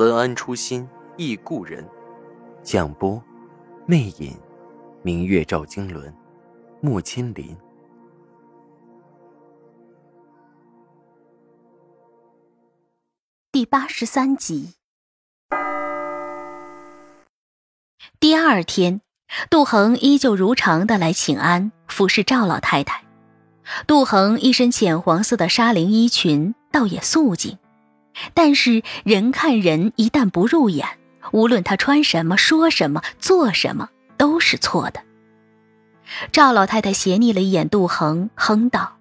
文安初心忆故人，蒋波，魅影，明月照经纶，木千林。第八十三集。第二天，杜恒依旧如常的来请安，服侍赵老太太。杜恒一身浅黄色的纱绫衣裙，倒也素净。但是人看人一旦不入眼，无论他穿什么、说什么、做什么，都是错的。赵老太太斜睨了一眼杜恒，哼道：“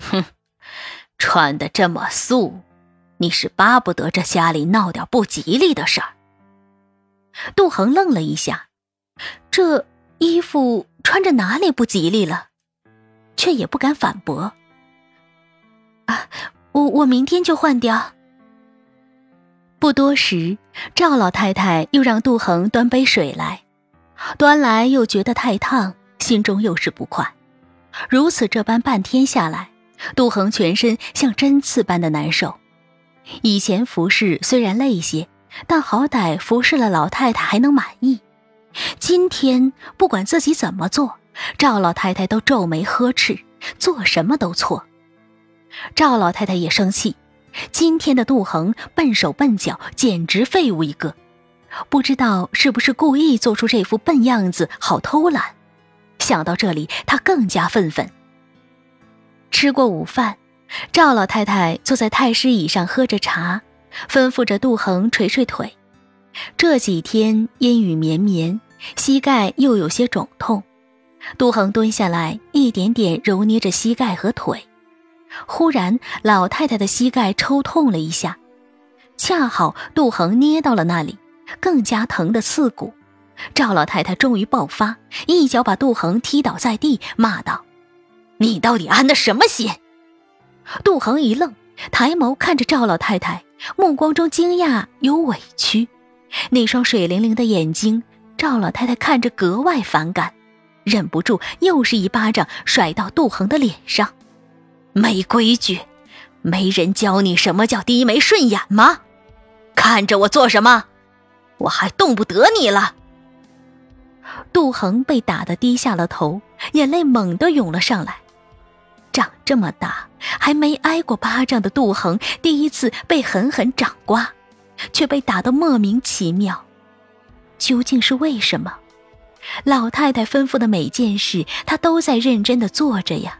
哼，穿的这么素，你是巴不得这家里闹点不吉利的事儿。”杜恒愣了一下，这衣服穿着哪里不吉利了？却也不敢反驳。啊，我我明天就换掉。不多时，赵老太太又让杜恒端杯水来，端来又觉得太烫，心中又是不快。如此这般半天下来，杜恒全身像针刺般的难受。以前服侍虽然累些，但好歹服侍了老太太还能满意。今天不管自己怎么做，赵老太太都皱眉呵斥，做什么都错。赵老太太也生气。今天的杜恒笨手笨脚，简直废物一个。不知道是不是故意做出这副笨样子，好偷懒。想到这里，他更加愤愤。吃过午饭，赵老太太坐在太师椅上喝着茶，吩咐着杜恒捶捶腿。这几天阴雨绵绵，膝盖又有些肿痛。杜恒蹲下来，一点点揉捏着膝盖和腿。忽然，老太太的膝盖抽痛了一下，恰好杜恒捏到了那里，更加疼得刺骨。赵老太太终于爆发，一脚把杜恒踢倒在地，骂道：“你到底安的什么心？”杜恒一愣，抬眸看着赵老太太，目光中惊讶有委屈，那双水灵灵的眼睛，赵老太太看着格外反感，忍不住又是一巴掌甩到杜恒的脸上。没规矩，没人教你什么叫低眉顺眼吗？看着我做什么？我还动不得你了。杜恒被打得低下了头，眼泪猛地涌了上来。长这么大还没挨过巴掌的杜恒，第一次被狠狠掌掴，却被打得莫名其妙。究竟是为什么？老太太吩咐的每件事，他都在认真的做着呀。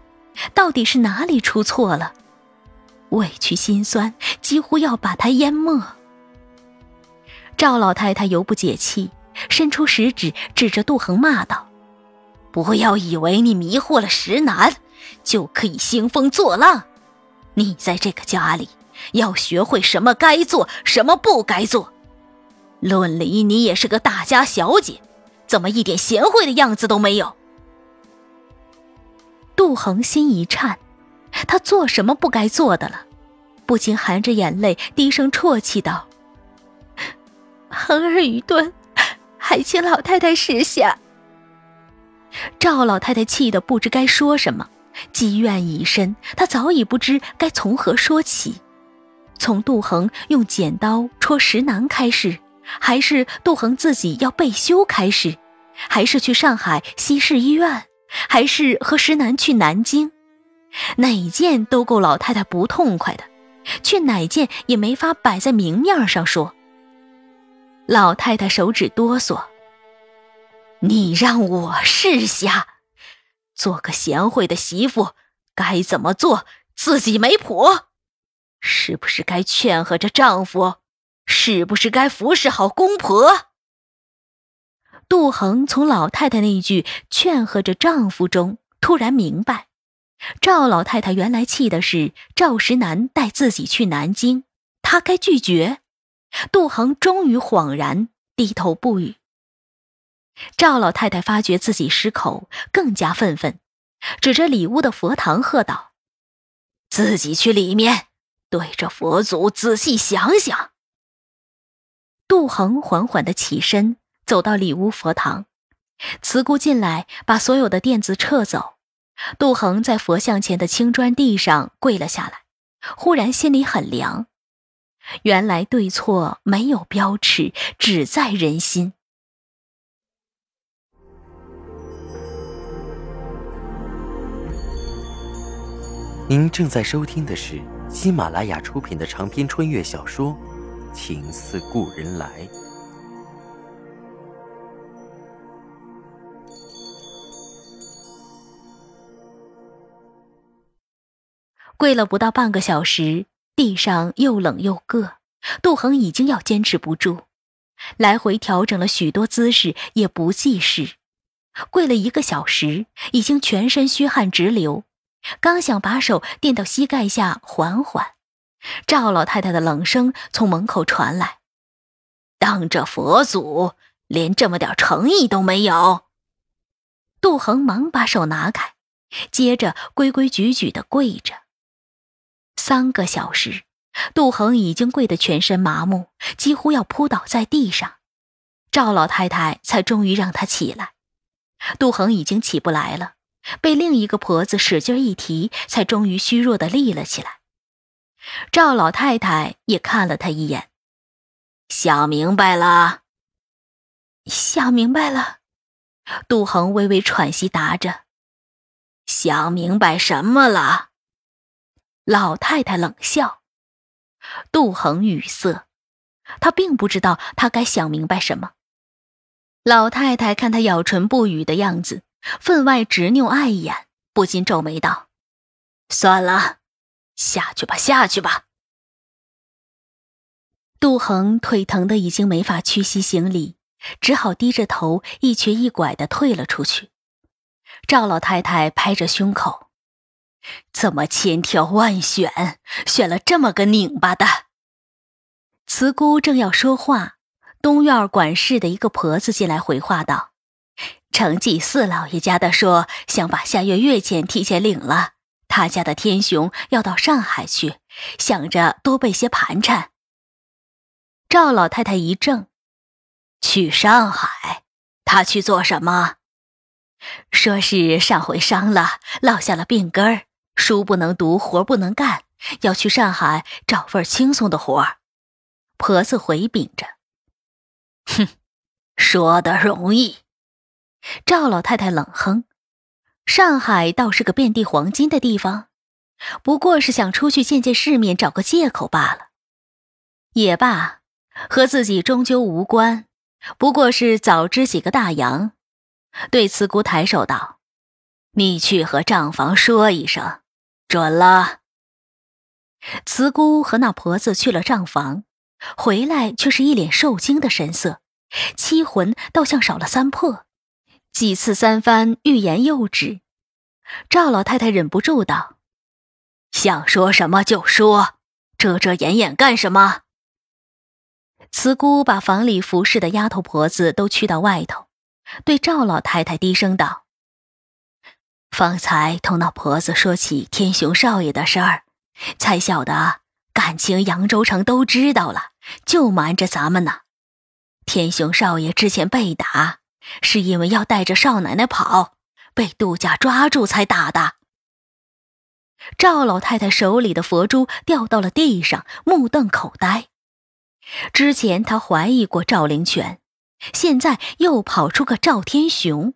到底是哪里出错了？委屈心酸几乎要把他淹没。赵老太太犹不解气，伸出食指指着杜恒骂道：“不要以为你迷惑了石楠，就可以兴风作浪。你在这个家里要学会什么该做，什么不该做。论理，你也是个大家小姐，怎么一点贤惠的样子都没有？”杜恒心一颤，他做什么不该做的了？不禁含着眼泪低声啜泣道：“恒儿愚钝，还请老太太识下。”赵老太太气得不知该说什么，积怨已深，她早已不知该从何说起。从杜恒用剪刀戳石楠开始，还是杜恒自己要被休开始，还是去上海西市医院？还是和石楠去南京，哪件都够老太太不痛快的，却哪件也没法摆在明面上说。老太太手指哆嗦。你让我试下，做个贤惠的媳妇，该怎么做自己没谱，是不是该劝和着丈夫，是不是该服侍好公婆？杜恒从老太太那句劝和着丈夫中突然明白，赵老太太原来气的是赵石南带自己去南京，他该拒绝。杜恒终于恍然，低头不语。赵老太太发觉自己失口，更加愤愤，指着里屋的佛堂喝道：“自己去里面，对着佛祖仔细想想。”杜恒缓缓的起身，走到里屋佛堂。慈姑进来，把所有的垫子撤走。杜恒在佛像前的青砖地上跪了下来，忽然心里很凉。原来对错没有标尺，只在人心。您正在收听的是喜马拉雅出品的长篇穿越小说《情似故人来》。跪了不到半个小时，地上又冷又硌，杜恒已经要坚持不住，来回调整了许多姿势，也不济事。跪了一个小时，已经全身虚汗直流。刚想把手垫到膝盖下缓缓，赵老太太的冷声从门口传来：“当着佛祖，连这么点诚意都没有。”杜恒忙把手拿开，接着规规矩矩的跪着。三个小时，杜恒已经跪得全身麻木，几乎要扑倒在地上。赵老太太才终于让他起来。杜恒已经起不来了。被另一个婆子使劲一提，才终于虚弱的立了起来。赵老太太也看了他一眼，想明白了。想明白了。杜恒微微喘息，答着：“想明白什么了？”老太太冷笑。杜恒语塞，他并不知道他该想明白什么。老太太看他咬唇不语的样子。分外执拗碍眼，不禁皱眉道：“算了，下去吧，下去吧。”杜恒腿疼的已经没法屈膝行礼，只好低着头一瘸一拐的退了出去。赵老太太拍着胸口：“怎么千挑万选，选了这么个拧巴的？”慈姑正要说话，东院管事的一个婆子进来回话道。承继四老爷家的说，想把下月月钱提前领了。他家的天雄要到上海去，想着多备些盘缠。赵老太太一怔，去上海？他去做什么？说是上回伤了，落下了病根儿，书不能读，活不能干，要去上海找份轻松的活儿。婆子回禀着：“哼，说的容易。”赵老太太冷哼：“上海倒是个遍地黄金的地方，不过是想出去见见世面，找个借口罢了。也罢，和自己终究无关，不过是早知几个大洋。”对慈姑抬手道：“你去和账房说一声，准了。”慈姑和那婆子去了账房，回来却是一脸受惊的神色，七魂倒像少了三魄。几次三番欲言又止，赵老太太忍不住道：“想说什么就说，遮遮掩掩干什么？”慈姑把房里服侍的丫头婆子都驱到外头，对赵老太太低声道：“方才同那婆子说起天雄少爷的事儿，才晓得感情扬州城都知道了，就瞒着咱们呢。天雄少爷之前被打。”是因为要带着少奶奶跑，被杜家抓住才打的。赵老太太手里的佛珠掉到了地上，目瞪口呆。之前她怀疑过赵灵泉，现在又跑出个赵天雄，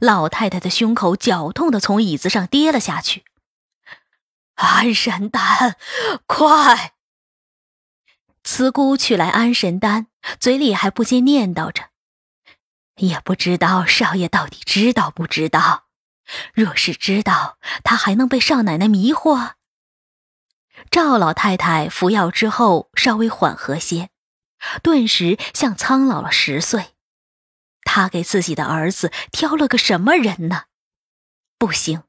老太太的胸口绞痛的从椅子上跌了下去。安神丹，快！慈姑取来安神丹，嘴里还不禁念叨着。也不知道少爷到底知道不知道。若是知道，他还能被少奶奶迷惑？赵老太太服药之后稍微缓和些，顿时像苍老了十岁。他给自己的儿子挑了个什么人呢？不行，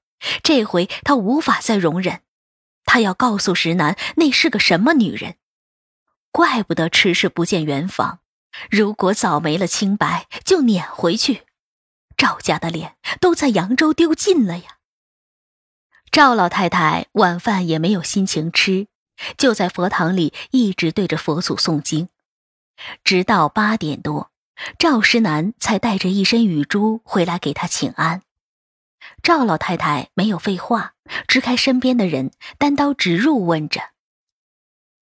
这回他无法再容忍。他要告诉石楠，那是个什么女人。怪不得迟迟不见圆房。如果早没了清白，就撵回去。赵家的脸都在扬州丢尽了呀。赵老太太晚饭也没有心情吃，就在佛堂里一直对着佛祖诵经，直到八点多，赵石南才带着一身雨珠回来给他请安。赵老太太没有废话，支开身边的人，单刀直入问着：“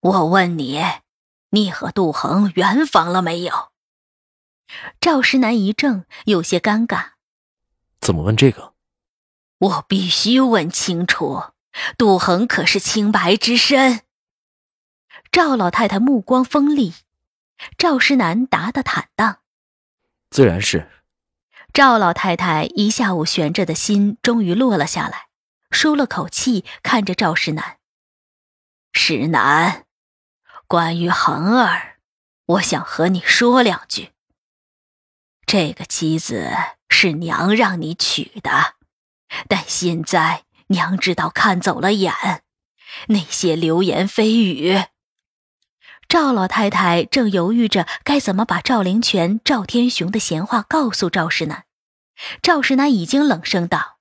我问你。”你和杜恒圆房了没有？赵石南一怔，有些尴尬。怎么问这个？我必须问清楚。杜恒可是清白之身？赵老太太目光锋利。赵石南答得坦荡：“自然是。”赵老太太一下午悬着的心终于落了下来，舒了口气，看着赵石南：“石南。”关于恒儿，我想和你说两句。这个妻子是娘让你娶的，但现在娘知道看走了眼，那些流言蜚语。赵老太太正犹豫着该怎么把赵灵泉、赵天雄的闲话告诉赵石南，赵石南已经冷声道：“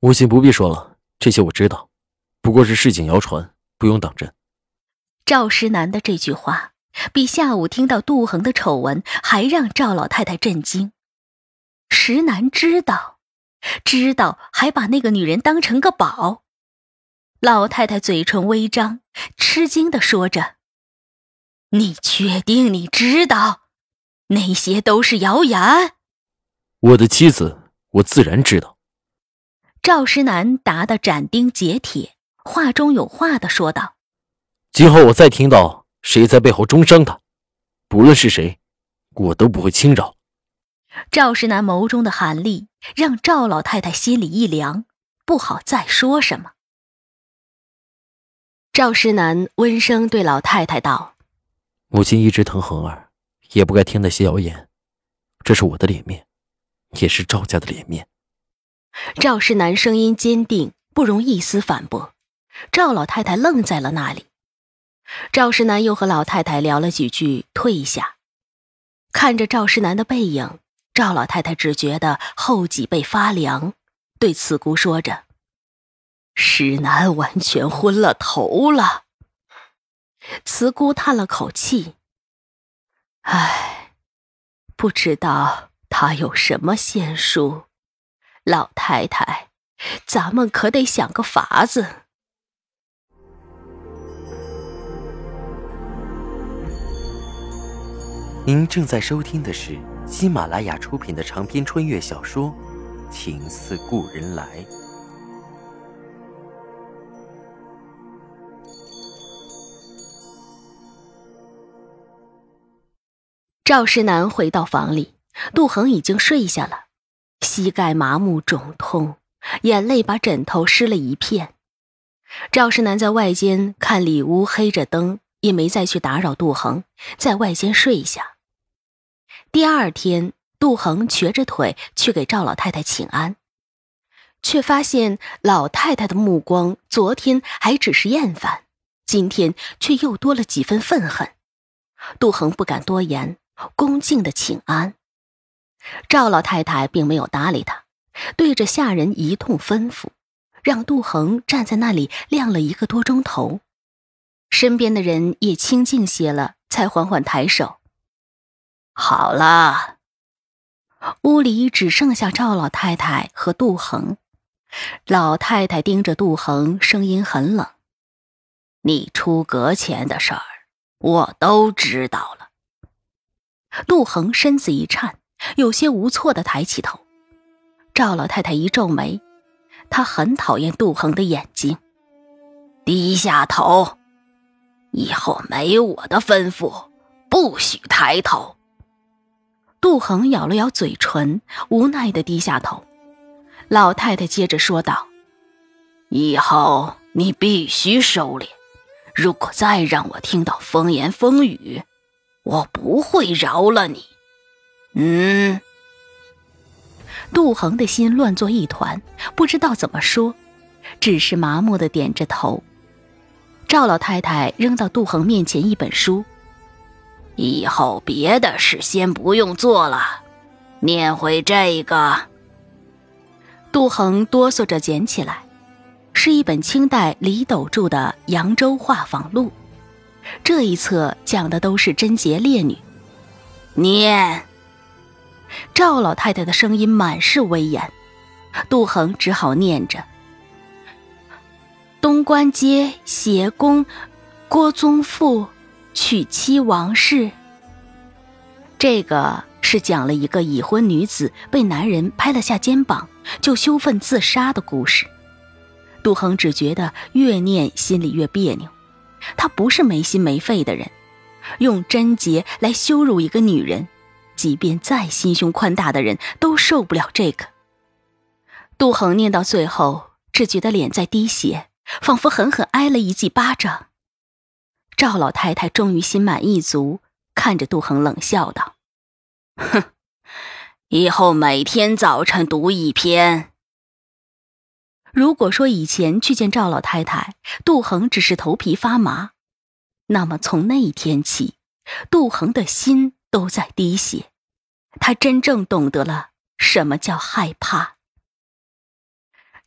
母亲不必说了，这些我知道，不过是市井谣传，不用当真。”赵石南的这句话，比下午听到杜恒的丑闻还让赵老太太震惊。石南知道，知道还把那个女人当成个宝。老太太嘴唇微张，吃惊的说着：“你确定你知道？那些都是谣言。”我的妻子，我自然知道。赵石南答得斩钉截铁，话中有话的说道。今后我再听到谁在背后中伤他，不论是谁，我都不会轻饶。赵石南眸中的寒厉让赵老太太心里一凉，不好再说什么。赵石南温声对老太太道：“母亲一直疼恒儿，也不该听那些谣言。这是我的脸面，也是赵家的脸面。”赵石南声音坚定，不容一丝反驳。赵老太太愣在了那里。赵世南又和老太太聊了几句，退下，看着赵世南的背影，赵老太太只觉得后脊背发凉，对慈姑说着：“世南完全昏了头了。”慈姑叹了口气：“唉，不知道他有什么仙术。老太太，咱们可得想个法子。”您正在收听的是喜马拉雅出品的长篇穿越小说《情似故人来》。赵世南回到房里，杜恒已经睡下了，膝盖麻木肿痛，眼泪把枕头湿了一片。赵世南在外间看里屋黑着灯，也没再去打扰杜恒，在外间睡下。第二天，杜恒瘸着腿去给赵老太太请安，却发现老太太的目光昨天还只是厌烦，今天却又多了几分愤恨。杜恒不敢多言，恭敬的请安。赵老太太并没有搭理他，对着下人一通吩咐，让杜恒站在那里晾了一个多钟头。身边的人也清静些了，才缓缓抬手。好了，屋里只剩下赵老太太和杜恒。老太太盯着杜恒，声音很冷：“你出阁前的事儿，我都知道了。”杜恒身子一颤，有些无措的抬起头。赵老太太一皱眉，她很讨厌杜恒的眼睛。低下头，以后没我的吩咐，不许抬头。杜恒咬了咬嘴唇，无奈的低下头。老太太接着说道：“以后你必须收敛，如果再让我听到风言风语，我不会饶了你。”嗯。杜恒的心乱作一团，不知道怎么说，只是麻木的点着头。赵老太太扔到杜恒面前一本书，以后别的事先不用做了，念会这个。杜恒哆嗦着捡起来，是一本清代李斗著的《扬州画舫录》，这一册讲的都是贞洁烈女。念，赵老太太的声音满是威严，杜恒只好念着：“东关街斜宫，郭宗富。”娶妻王氏，这个是讲了一个已婚女子被男人拍了下肩膀就羞愤自杀的故事。杜恒只觉得越念心里越别扭。他不是没心没肺的人，用贞洁来羞辱一个女人，即便再心胸宽大的人都受不了这个。杜恒念到最后，只觉得脸在滴血，仿佛狠狠挨了一记巴掌。赵老太太终于心满意足，看着杜恒冷笑道：“哼，以后每天早晨读一篇。”如果说以前去见赵老太太，杜恒只是头皮发麻，那么从那一天起，杜恒的心都在滴血。他真正懂得了什么叫害怕。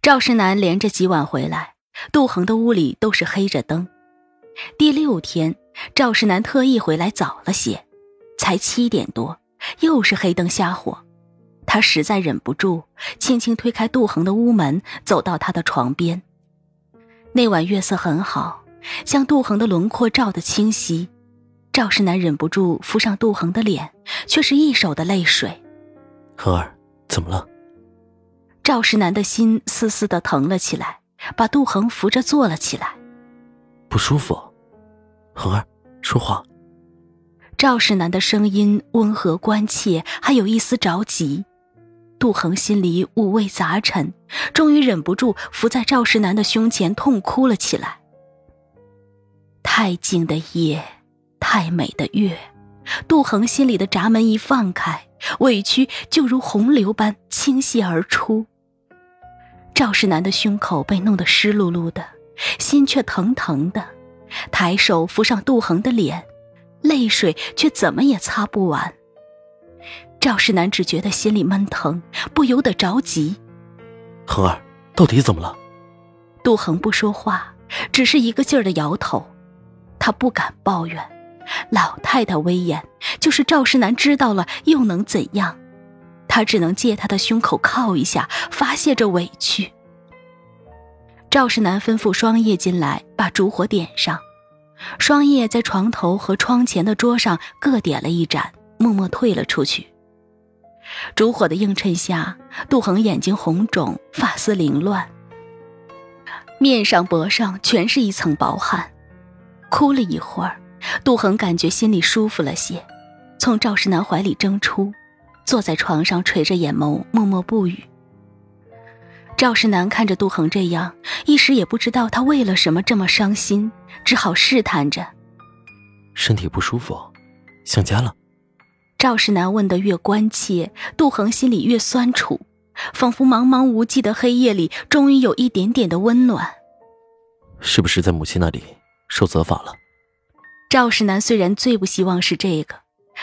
赵世南连着几晚回来，杜恒的屋里都是黑着灯。第六天，赵世南特意回来早了些，才七点多，又是黑灯瞎火。他实在忍不住，轻轻推开杜恒的屋门，走到他的床边。那晚月色很好，将杜恒的轮廓照得清晰。赵世南忍不住扶上杜恒的脸，却是一手的泪水。恒儿，怎么了？赵世南的心丝丝的疼了起来，把杜恒扶着坐了起来。不舒服。恒儿，说话。赵世南的声音温和关切，还有一丝着急。杜恒心里五味杂陈，终于忍不住伏在赵世南的胸前痛哭了起来。太静的夜，太美的月，杜恒心里的闸门一放开，委屈就如洪流般倾泻而出。赵世南的胸口被弄得湿漉漉的，心却疼疼的。抬手扶上杜恒的脸，泪水却怎么也擦不完。赵世南只觉得心里闷疼，不由得着急。恒儿，到底怎么了？杜恒不说话，只是一个劲儿的摇头。他不敢抱怨，老太太威严，就是赵世南知道了又能怎样？他只能借他的胸口靠一下，发泄着委屈。赵世南吩咐双叶进来，把烛火点上。双叶在床头和窗前的桌上各点了一盏，默默退了出去。烛火的映衬下，杜恒眼睛红肿，发丝凌乱，面上脖上全是一层薄汗。哭了一会儿，杜恒感觉心里舒服了些，从赵世南怀里挣出，坐在床上垂着眼眸，默默不语。赵世南看着杜恒这样，一时也不知道他为了什么这么伤心，只好试探着：“身体不舒服，想家了。”赵世南问得越关切，杜恒心里越酸楚，仿佛茫茫无际的黑夜里，终于有一点点的温暖。是不是在母亲那里受责罚了？赵世南虽然最不希望是这个，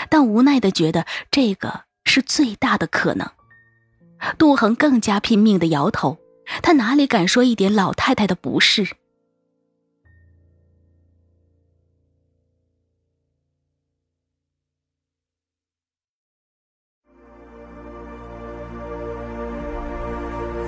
但无奈的觉得这个是最大的可能。杜恒更加拼命的摇头，他哪里敢说一点老太太的不是？